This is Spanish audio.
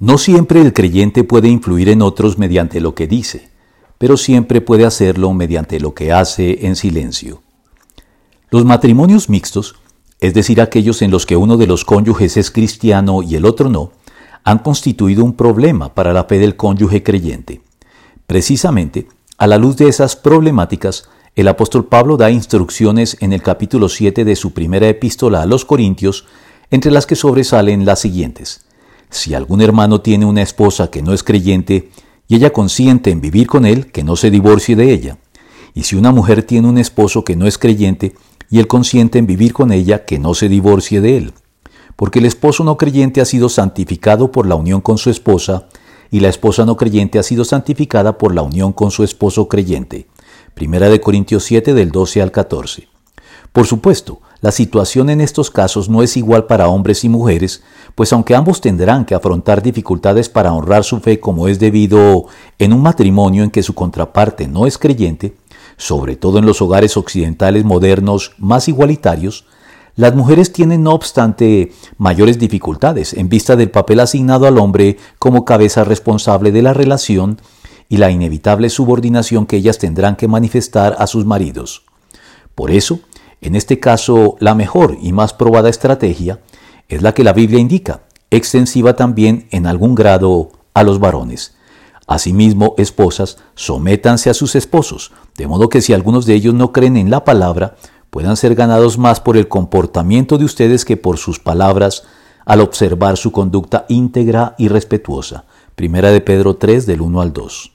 No siempre el creyente puede influir en otros mediante lo que dice, pero siempre puede hacerlo mediante lo que hace en silencio. Los matrimonios mixtos, es decir, aquellos en los que uno de los cónyuges es cristiano y el otro no, han constituido un problema para la fe del cónyuge creyente. Precisamente, a la luz de esas problemáticas, el apóstol Pablo da instrucciones en el capítulo 7 de su primera epístola a los Corintios, entre las que sobresalen las siguientes. Si algún hermano tiene una esposa que no es creyente y ella consiente en vivir con él, que no se divorcie de ella. Y si una mujer tiene un esposo que no es creyente y él consiente en vivir con ella, que no se divorcie de él. Porque el esposo no creyente ha sido santificado por la unión con su esposa, y la esposa no creyente ha sido santificada por la unión con su esposo creyente. Primera de Corintios 7 del 12 al 14. Por supuesto, la situación en estos casos no es igual para hombres y mujeres, pues aunque ambos tendrán que afrontar dificultades para honrar su fe como es debido en un matrimonio en que su contraparte no es creyente, sobre todo en los hogares occidentales modernos más igualitarios, las mujeres tienen no obstante mayores dificultades en vista del papel asignado al hombre como cabeza responsable de la relación y la inevitable subordinación que ellas tendrán que manifestar a sus maridos. Por eso, en este caso, la mejor y más probada estrategia es la que la Biblia indica, extensiva también en algún grado a los varones. Asimismo, esposas, sométanse a sus esposos, de modo que si algunos de ellos no creen en la palabra, puedan ser ganados más por el comportamiento de ustedes que por sus palabras al observar su conducta íntegra y respetuosa. Primera de Pedro 3 del 1 al 2.